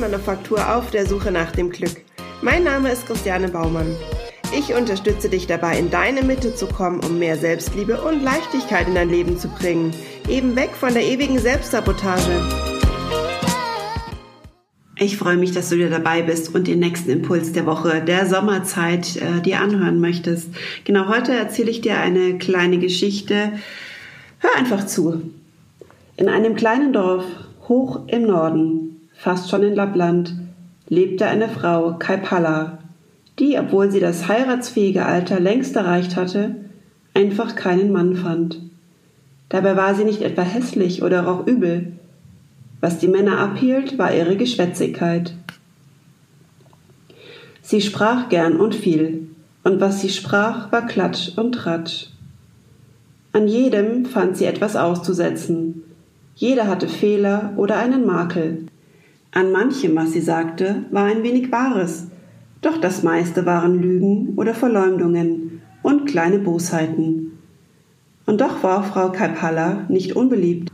Holzmanufaktur auf der Suche nach dem Glück. Mein Name ist Christiane Baumann. Ich unterstütze dich dabei, in deine Mitte zu kommen, um mehr Selbstliebe und Leichtigkeit in dein Leben zu bringen. Eben weg von der ewigen Selbstsabotage. Ich freue mich, dass du dir dabei bist und den nächsten Impuls der Woche, der Sommerzeit, äh, dir anhören möchtest. Genau heute erzähle ich dir eine kleine Geschichte. Hör einfach zu. In einem kleinen Dorf hoch im Norden, fast schon in Lappland, lebte eine Frau, Kaipala, die, obwohl sie das heiratsfähige Alter längst erreicht hatte, einfach keinen Mann fand. Dabei war sie nicht etwa hässlich oder roch übel, was die Männer abhielt, war ihre Geschwätzigkeit. Sie sprach gern und viel, und was sie sprach, war Klatsch und Tratsch. An jedem fand sie etwas auszusetzen. Jeder hatte Fehler oder einen Makel. An manchem, was sie sagte, war ein wenig Wahres, doch das meiste waren Lügen oder Verleumdungen und kleine Bosheiten. Und doch war Frau Kalpalla nicht unbeliebt.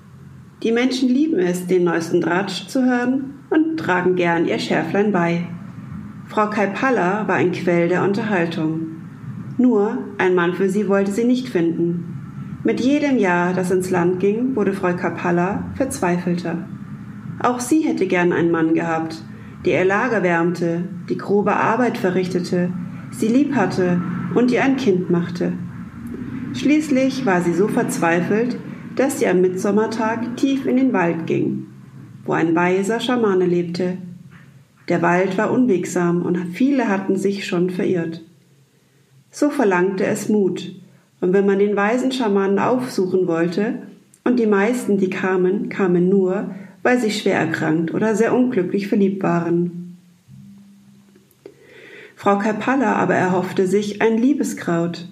Die Menschen lieben es, den neuesten Dratsch zu hören und tragen gern ihr Schärflein bei. Frau Kalpalla war ein Quell der Unterhaltung. Nur ein Mann für sie wollte sie nicht finden. Mit jedem Jahr, das ins Land ging, wurde Frau Kalpalla verzweifelter. Auch sie hätte gern einen Mann gehabt, der ihr Lager wärmte, die grobe Arbeit verrichtete, sie lieb hatte und ihr ein Kind machte. Schließlich war sie so verzweifelt, dass sie am Mitsommertag tief in den Wald ging, wo ein weiser Schamane lebte. Der Wald war unwegsam und viele hatten sich schon verirrt. So verlangte es Mut, und wenn man den weisen Schamanen aufsuchen wollte, und die meisten, die kamen, kamen nur, weil sie schwer erkrankt oder sehr unglücklich verliebt waren. Frau Kapalla aber erhoffte sich ein Liebeskraut,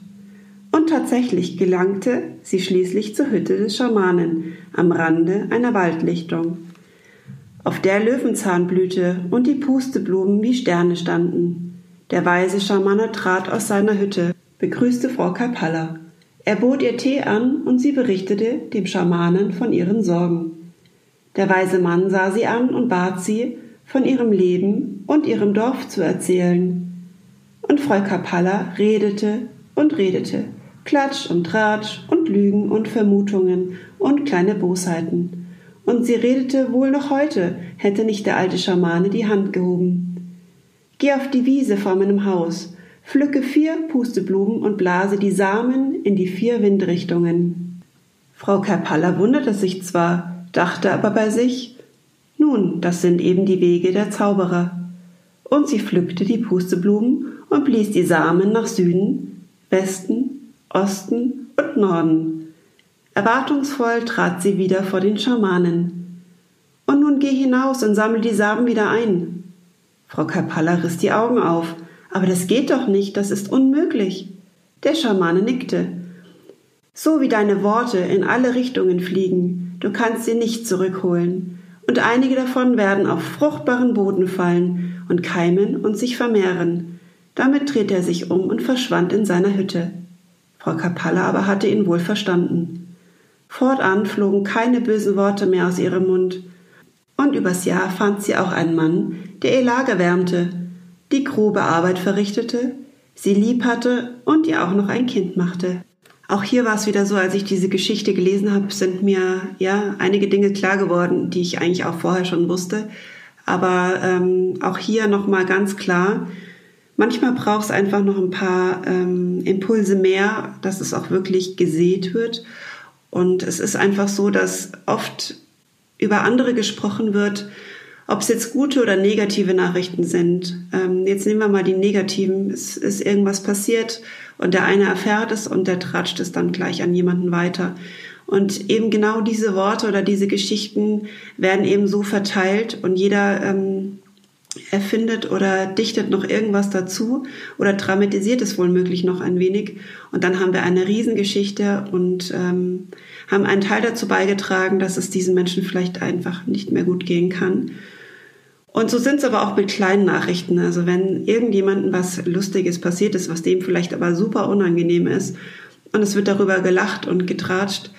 und tatsächlich gelangte sie schließlich zur Hütte des Schamanen am Rande einer Waldlichtung, auf der Löwenzahnblüte und die Pusteblumen wie Sterne standen. Der weise Schamane trat aus seiner Hütte, begrüßte Frau Kapalla. Er bot ihr Tee an und sie berichtete dem Schamanen von ihren Sorgen. Der weise Mann sah sie an und bat sie, von ihrem Leben und ihrem Dorf zu erzählen. Und Frau Kapalla redete und redete, Klatsch und Tratsch und Lügen und Vermutungen und kleine Bosheiten. Und sie redete wohl noch heute, hätte nicht der alte Schamane die Hand gehoben. Geh auf die Wiese vor meinem Haus, pflücke vier Pusteblumen und blase die Samen in die vier Windrichtungen. Frau Kapalla wunderte sich zwar, dachte aber bei sich, nun, das sind eben die Wege der Zauberer. Und sie pflückte die Pusteblumen und blies die Samen nach Süden, Westen Osten und Norden. Erwartungsvoll trat sie wieder vor den Schamanen. Und nun geh hinaus und sammle die Samen wieder ein. Frau Kapalla riss die Augen auf. Aber das geht doch nicht, das ist unmöglich. Der Schamane nickte. So wie deine Worte in alle Richtungen fliegen, du kannst sie nicht zurückholen. Und einige davon werden auf fruchtbaren Boden fallen und keimen und sich vermehren. Damit drehte er sich um und verschwand in seiner Hütte. Frau Kapalla aber hatte ihn wohl verstanden. Fortan flogen keine bösen Worte mehr aus ihrem Mund. Und übers Jahr fand sie auch einen Mann, der ihr Lager wärmte, die grobe Arbeit verrichtete, sie lieb hatte und ihr auch noch ein Kind machte. Auch hier war es wieder so, als ich diese Geschichte gelesen habe, sind mir ja einige Dinge klar geworden, die ich eigentlich auch vorher schon wusste. Aber ähm, auch hier nochmal ganz klar, Manchmal braucht es einfach noch ein paar ähm, Impulse mehr, dass es auch wirklich gesät wird. Und es ist einfach so, dass oft über andere gesprochen wird, ob es jetzt gute oder negative Nachrichten sind. Ähm, jetzt nehmen wir mal die negativen. Es ist irgendwas passiert und der eine erfährt es und der tratscht es dann gleich an jemanden weiter. Und eben genau diese Worte oder diese Geschichten werden eben so verteilt und jeder ähm, erfindet oder dichtet noch irgendwas dazu oder dramatisiert es wohl möglich noch ein wenig. Und dann haben wir eine Riesengeschichte und ähm, haben einen Teil dazu beigetragen, dass es diesen Menschen vielleicht einfach nicht mehr gut gehen kann. Und so sind es aber auch mit kleinen Nachrichten. Also wenn irgendjemandem was Lustiges passiert ist, was dem vielleicht aber super unangenehm ist, und es wird darüber gelacht und getratscht,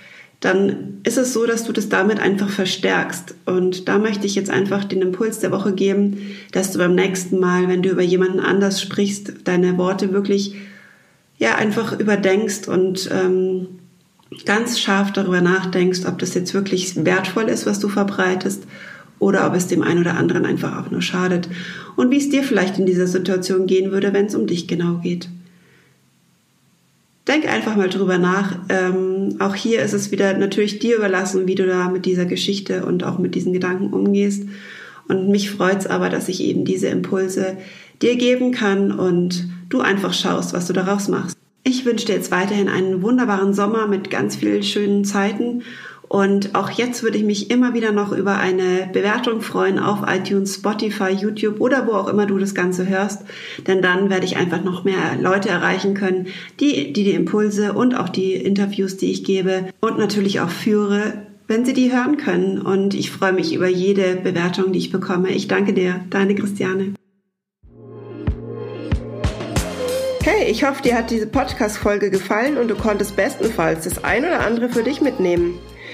dann ist es so, dass du das damit einfach verstärkst. Und da möchte ich jetzt einfach den Impuls der Woche geben, dass du beim nächsten Mal, wenn du über jemanden anders sprichst, deine Worte wirklich ja einfach überdenkst und ähm, ganz scharf darüber nachdenkst, ob das jetzt wirklich wertvoll ist, was du verbreitest oder ob es dem einen oder anderen einfach auch nur schadet und wie es dir vielleicht in dieser Situation gehen würde, wenn es um dich genau geht. Denk einfach mal drüber nach. Ähm, auch hier ist es wieder natürlich dir überlassen, wie du da mit dieser Geschichte und auch mit diesen Gedanken umgehst. Und mich freut es aber, dass ich eben diese Impulse dir geben kann und du einfach schaust, was du daraus machst. Ich wünsche dir jetzt weiterhin einen wunderbaren Sommer mit ganz vielen schönen Zeiten. Und auch jetzt würde ich mich immer wieder noch über eine Bewertung freuen auf iTunes, Spotify, YouTube oder wo auch immer du das Ganze hörst. Denn dann werde ich einfach noch mehr Leute erreichen können, die die, die Impulse und auch die Interviews, die ich gebe und natürlich auch führe, wenn sie die hören können. Und ich freue mich über jede Bewertung, die ich bekomme. Ich danke dir, deine Christiane. Hey, ich hoffe, dir hat diese Podcast-Folge gefallen und du konntest bestenfalls das ein oder andere für dich mitnehmen.